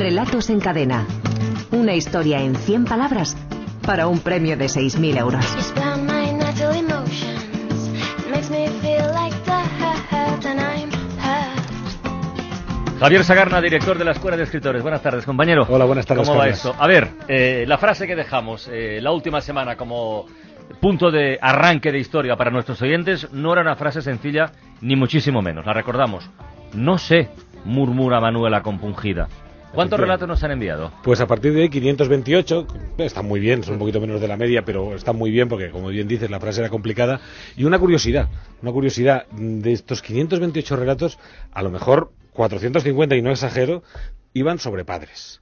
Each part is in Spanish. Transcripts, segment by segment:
Relatos en cadena. Una historia en 100 palabras para un premio de 6.000 euros. Javier Sagarna, director de la Escuela de Escritores. Buenas tardes, compañero. Hola, buenas tardes. ¿Cómo va Carlos. esto? A ver, eh, la frase que dejamos eh, la última semana como punto de arranque de historia para nuestros oyentes no era una frase sencilla, ni muchísimo menos. La recordamos. No sé, murmura Manuela compungida. ¿Cuántos relatos nos han enviado? Pues a partir de ahí 528, están muy bien, son un poquito menos de la media, pero están muy bien porque, como bien dices, la frase era complicada. Y una curiosidad, una curiosidad, de estos 528 relatos, a lo mejor 450, y no exagero, iban sobre padres.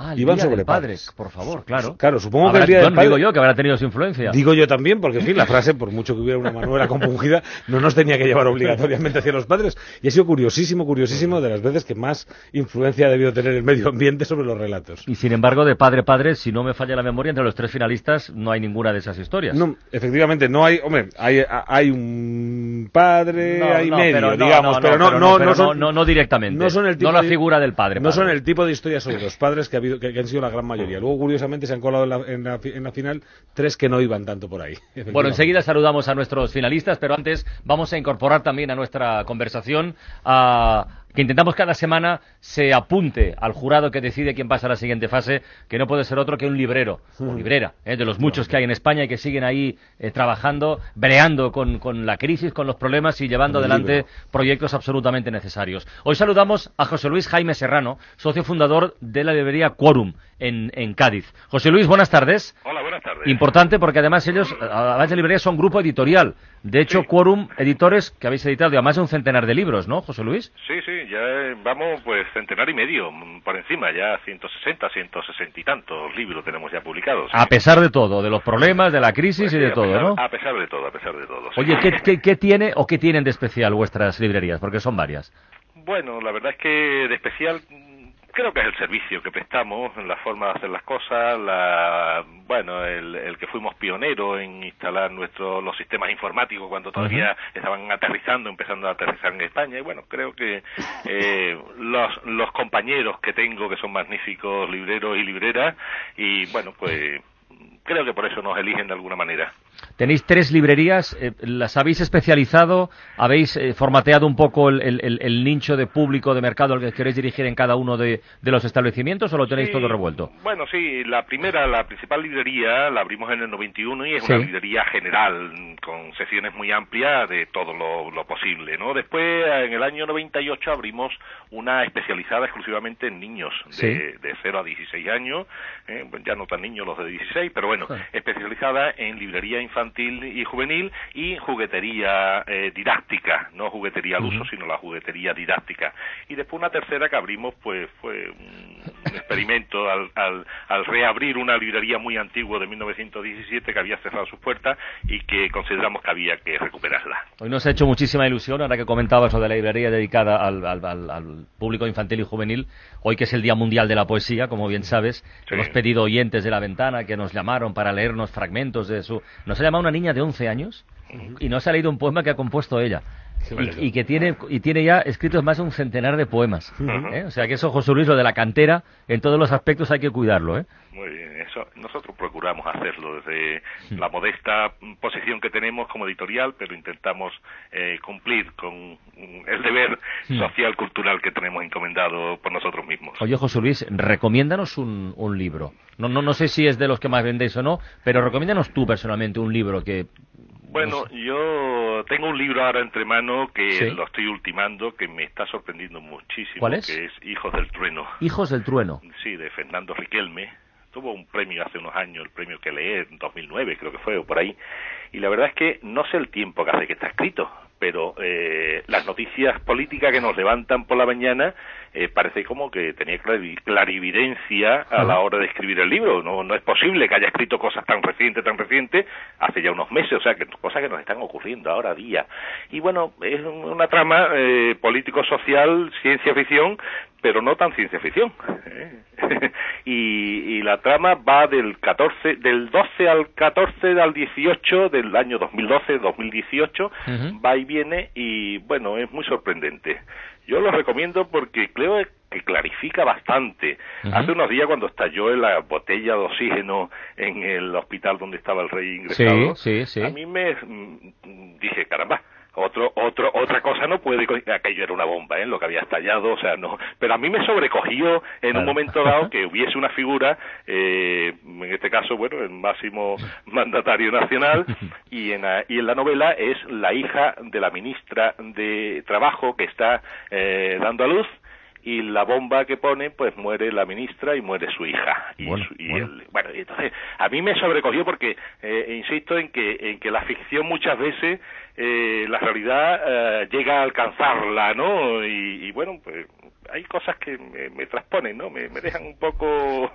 Ah, el Iban Día sobre del padre, padres. por favor, claro. Claro, supongo que el Día del bueno, Padre- digo yo que habrá tenido su influencia. Digo yo también, porque en fin, la frase, por mucho que hubiera una Manuela compungida, no nos tenía que llevar obligatoriamente hacia los padres. Y ha sido curiosísimo, curiosísimo de las veces que más influencia ha debido tener el medio ambiente sobre los relatos. Y sin embargo, de padre padre, si no me falla la memoria, entre los tres finalistas no hay ninguna de esas historias. No, efectivamente, no hay, hombre, hay, hay un padre, No, hay no, medio, pero digamos, pero no, no, no, son, no- directamente. no son el tipo No la de- figura del padre, no son el tipo de historias sobre los padres que ha que, han sido la gran mayoría. Luego, curiosamente, se han colado en la, en la en la final tres que no iban tanto por ahí. Bueno, enseguida saludamos a nuestros finalistas, pero antes vamos a incorporar también a nuestra conversación a que intentamos cada semana se apunte al jurado que decide quién pasa a la siguiente fase, que no puede ser otro que un librero o librera, ¿eh? de los muchos que hay en España y que siguen ahí eh, trabajando, breando con, con la crisis, con los problemas y llevando adelante proyectos absolutamente necesarios. Hoy saludamos a José Luis Jaime Serrano, socio fundador de la librería Quorum en, en Cádiz. José Luis, buenas tardes. Hola, buenas tardes. Importante porque además ellos, además de librería, son grupo editorial. De hecho, Sí. Quorum Editores, que habéis editado ya más de un centenar de libros, ¿no, José Luis? Sí, sí, ya eh, vamos pues centenar y medio mm, por encima, ya 160, 160 y tantos libros tenemos ya publicados. A pesar de todo, de los problemas, de la crisis Pues y de todo, pesar- ¿no? A pesar de todo, a pesar de todo. Oye, ¿qué, qué, qué tiene o qué tienen de especial vuestras librerías? Porque son varias. Bueno, la verdad es que de especial creo que es el servicio que prestamos, la forma de hacer las cosas, la, bueno, el, el que fuimos pioneros en instalar nuestros los sistemas informáticos cuando todavía estaban aterrizando, empezando a aterrizar en España y bueno, creo que eh, los, los compañeros que tengo que son magníficos libreros y libreras y bueno, pues creo que por eso nos eligen de alguna manera. Tenéis tres librerías, eh, las habéis especializado, habéis eh, formateado un poco el, el- nicho de público, de mercado al que queréis dirigir en cada uno de, de los establecimientos o lo tenéis Sí, todo revuelto? Bueno, sí, la primera, la principal librería la abrimos en el 91 y es Sí. una librería general con secciones muy amplias de todo lo, lo posible, ¿no? Después, en el año 98 abrimos una especializada exclusivamente en niños de, Sí. de 0 a 16 años, ¿eh? Pues ya no tan niños los de 16, pero bueno, especializada en librería infantil y juvenil y juguetería eh, didáctica, no juguetería al uso, sino la juguetería didáctica. Y después una tercera que abrimos, pues fue un, un experimento al, al, al reabrir una librería muy antigua de 1917 que había cerrado sus puertas y que consideramos que había que recuperarla. Hoy nos ha hecho muchísima ilusión, ahora que comentabas lo de la librería dedicada al, al- al- al público infantil y juvenil, hoy que es el Día Mundial de la Poesía, como bien sabes, Sí. hemos pedido oyentes de la ventana que nos llamaron para leernos fragmentos de su... Nos ha llamado una niña de 11 años y nos ha leído un poema que ha compuesto ella. Y, y que tiene y tiene ya escritos más de un centenar de poemas. ¿eh? O sea que eso, José Luis, lo de la cantera, en todos los aspectos hay que cuidarlo. ¿eh? Muy bien, eso nosotros procuramos hacerlo desde la modesta posición que tenemos como editorial, pero intentamos eh, cumplir con el deber social cultural que tenemos encomendado por nosotros mismos. Oye, José Luis, recomiéndanos un, un libro. No, no, no sé si es de los que más vendéis o no, pero recomiéndanos tú personalmente un libro que... Bueno, yo tengo un libro ahora entre manos que Sí. lo estoy ultimando, que me está sorprendiendo muchísimo, ¿Cuál es? que es Hijos del Trueno. Hijos del Trueno. Sí, de Fernando Riquelme. Tuvo un premio hace unos años, el premio que leí en 2009, creo que fue, o por ahí. Y la verdad es que no sé el tiempo que hace que está escrito, pero eh, las noticias políticas que nos levantan por la mañana eh, parece como que tenía clari- clarividencia a la hora de escribir el libro. No, no es posible que haya escrito cosas tan recientes, tan recientes, hace ya unos meses, o sea, que cosas que nos están ocurriendo ahora día. Y bueno, es un- una trama eh, político-social, ciencia ficción, pero no tan ciencia ficción. ¿eh? y, y la trama va del 14, del 12 al 14 al 18 del año 2012-2018, Ujú. va y viene y bueno, es muy sorprendente. Yo lo recomiendo porque creo, que clarifica bastante. Hace unos días cuando estalló la botella de oxígeno en el hospital donde estaba el rey ingresado, a mí me mm, dije, caramba, otro, otro, otra cosa no puede, aquello era una bomba, ¿eh? lo que había estallado, o sea, no, pero a mí me sobrecogió en un momento dado que hubiese una figura, eh, en este caso, bueno, el máximo mandatario nacional, y en, la, y en la novela es la hija de la ministra de Trabajo que está eh, dando a luz, y la bomba que pone, pues muere la ministra y muere su hija. Y, bueno, bueno. entonces a mí me sobrecogió porque eh, insisto en que en que la ficción muchas veces eh, la realidad eh, llega a alcanzarla, ¿no? Y, y bueno, pues hay cosas que me, transponen, ¿no? Me, dejan un poco...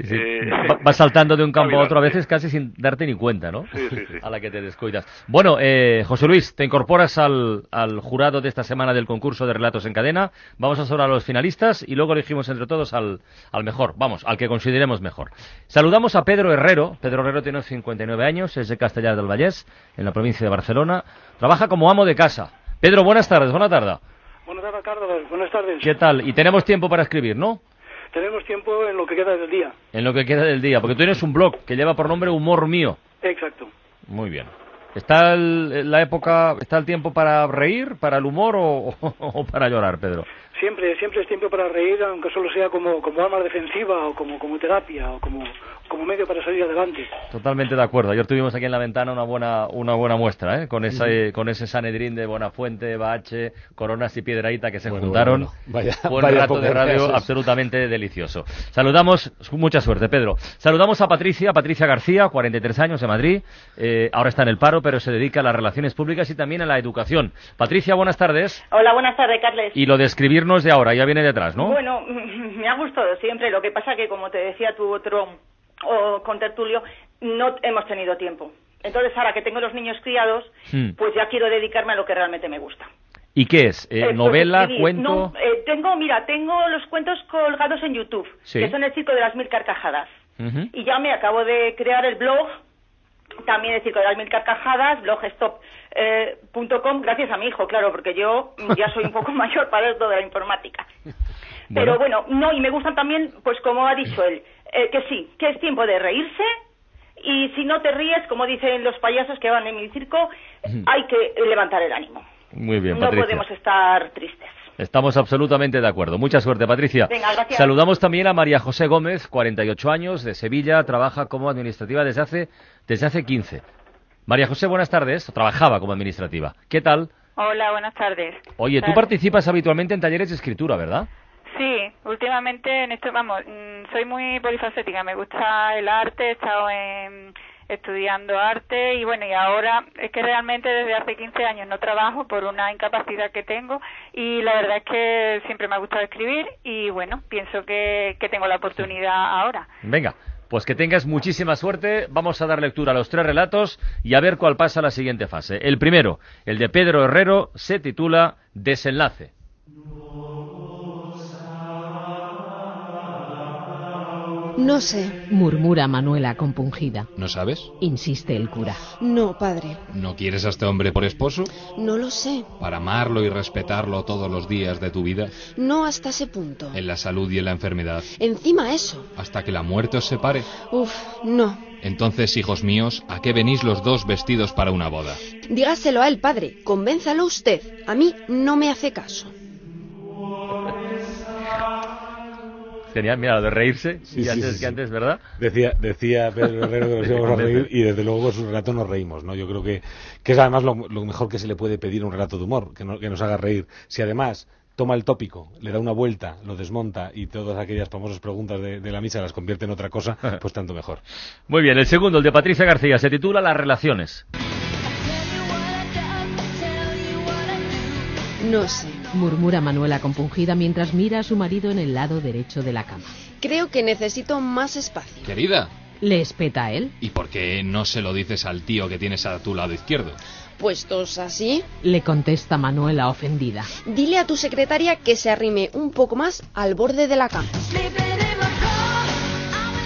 Eh, va, saltando de un campo a otro a veces casi sin darte ni cuenta, ¿no? Sí, sí, sí. A la que te descuidas. Bueno, eh, José Luis, te incorporas al, al, jurado de esta semana del concurso de relatos en cadena. Vamos a hablar a los finalistas y luego elegimos entre todos al, al mejor, vamos, al que consideremos mejor. Saludamos a Pedro Herrero. Pedro Herrero tiene 59 años, es de Castellar del Vallés, en la provincia de Barcelona. Trabaja como amo de casa. Pedro, buenas tardes, buena tarde. Buenas tardes. Buenas tardes. ¿Qué tal? Y tenemos tiempo para escribir, ¿no? Tenemos tiempo en lo que queda del día. En lo que queda del día, porque tú tienes un blog que lleva por nombre Humor Mío. Exacto. Muy bien. ¿Está la época, está el tiempo para reír, para el humor o para llorar, Pedro? siempre siempre es tiempo para reír aunque solo sea como, como arma defensiva o como, como terapia o como, como medio para salir adelante. Totalmente de acuerdo. Ayer tuvimos aquí en la ventana una buena una buena muestra ¿eh? con ese con ese Sanedrín de Buenafuente Bache Coronas y Piedraíta que se juntaron. Vaya, buen rato de radio absolutamente delicioso. Saludamos mucha suerte Pedro. Saludamos a Patricia Patricia García 43 años de Madrid eh, ahora está en el paro pero se dedica a las relaciones públicas y también a la educación Patricia buenas tardes hola buenas tardes Carles y lo de escribir no es de ahora, ya viene detrás, ¿no? Bueno, me ha gustado siempre. Lo que pasa que, como te decía tu otro o con Tertulio, no hemos tenido tiempo. Entonces, ahora que tengo los niños criados, hmm. pues ya quiero dedicarme a lo que realmente me gusta. ¿Y qué es? Eh, ¿Novela, cuento? No, eh, tengo, mira, tengo los cuentos colgados en YouTube, que son el circo de las mil carcajadas. Y ya me acabo de crear el blog también el Circo de las Mil Carcajadas, blogstop.com, eh, gracias a mi hijo, claro, porque yo ya soy un poco mayor para esto de la informática. Pero bueno, no, y me gustan también, pues como ha dicho él, eh, que sí, que es tiempo de reírse, y si no te ríes, como dicen los payasos que van en mi circo, hay que levantar el ánimo. Muy bien, No podemos estar tristes. Estamos absolutamente de acuerdo. Mucha suerte, Patricia. Venga, gracias. Saludamos también a María José Gómez, 48 años, de Sevilla, trabaja como administrativa desde hace, desde hace 15. María José, buenas tardes. Trabajaba como administrativa. ¿Qué tal? Hola, buenas tardes. Oye, tú participas habitualmente en talleres de escritura, ¿verdad? Sí, últimamente en esto, vamos, mm, soy muy polifacética, me gusta el arte, he estado en estudiando arte y bueno, y ahora es que realmente desde hace 15 años no trabajo por una incapacidad que tengo y la verdad es que siempre me ha gustado escribir y bueno, pienso que, que tengo la oportunidad ahora. Venga. Pues que tengas muchísima suerte. Vamos a dar lectura a los tres relatos y a ver cuál pasa la siguiente fase. El primero, el de Pedro Herrero, se titula Desenlace. No sé, murmura Manuela compungida. ¿No sabes? Insiste el cura. No, padre. ¿No quieres a este hombre por esposo? No lo sé. ¿Para amarlo y respetarlo todos los días de tu vida? No hasta ese punto. ¿En la salud y en la enfermedad? Encima eso. ¿Hasta que la muerte os separe? Uf, no. Entonces, hijos míos, ¿a qué venís los dos vestidos para una boda? Dígaselo a él, padre. Convénzalo usted. A mí no me hace caso. Genial, mira, lo de reírse, y antes que antes, ¿verdad? Decía, decía Pedro Herrero que nos íbamos a reír y desde luego con su relato nos reímos, ¿no? Yo creo que, que es además lo, mejor que se le puede pedir a un relato de humor, que, que nos haga reír. Si además toma el tópico, le da una vuelta, lo desmonta y todas aquellas famosas preguntas de, de, la misa las convierte en otra cosa, pues tanto mejor. Muy bien, el segundo, el de Patricia García, se titula Las relaciones. No sé, murmura Manuela compungida mientras mira a su marido en el lado derecho de la cama. Creo que necesito más espacio. Querida. ¿Le espeta a él? ¿Y por qué no se lo dices al tío que tienes a tu lado izquierdo? Puestos así. Le contesta Manuela ofendida. Dile a tu secretaria que se arrime un poco más al borde de la cama.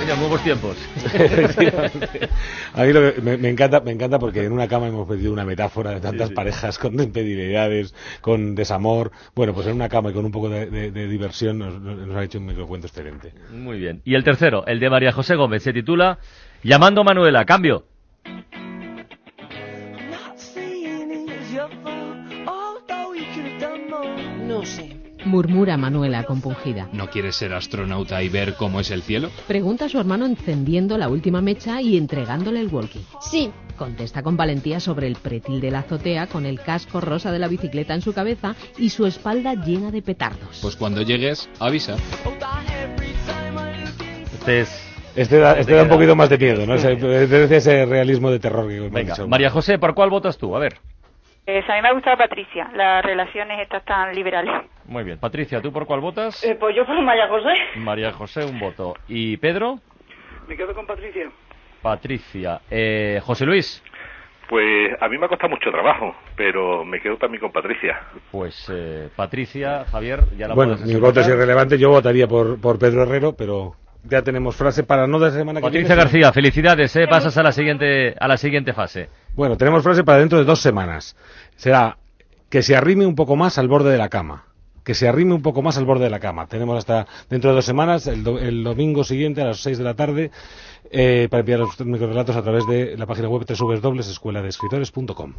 Señor, nuevos tiempos. a mí lo que me, encanta, me encanta porque en una cama hemos pedido una metáfora de tantas parejas con infidelidades, con desamor. Bueno, pues en una cama y con un poco de, diversión nos, ha hecho un microcuento excelente. Muy bien. Y el tercero, el de María José Gómez, se titula Llamando Manuela, cambio. Murmura Manuela compungida. ¿No quieres ser astronauta y ver cómo es el cielo? Pregunta a su hermano encendiendo la última mecha y entregándole el walkie. Sí. Contesta con valentía sobre el pretil de la azotea con el casco rosa de la bicicleta en su cabeza y su espalda llena de petardos. Pues cuando llegues, avisa. Este es este da, este da un poquito más de miedo, ¿no? Ese, ese realismo de terror que Venga, María José, ¿por cuál votas tú? A ver. Eh, a mí me ha gustado Patricia, las relaciones estas tan liberales. Muy bien. Patricia, ¿tú por cuál votas? Eh, pues yo por María José. María José, un voto. ¿Y Pedro? Me quedo con Patricia. Patricia. Eh, José Luis. Pues a mí me ha costado mucho trabajo, pero me quedo también con Patricia. Pues eh, Patricia, Javier, ya la Bueno, mi voto es irrelevante. Yo votaría por, por Pedro Herrero, pero ya tenemos frase para no de semana que Patricia García, felicidades, ¿eh? pasas a la siguiente a la siguiente fase. Bueno, tenemos frase para dentro de dos semanas. Será que se arrime un poco más al borde de la cama. Que se arrime un poco más al borde de la cama. Tenemos hasta dentro de dos semanas, el, domingo siguiente a las seis de la tarde, eh, para enviar los microrelatos a través de la página web www.escueladescritores.com.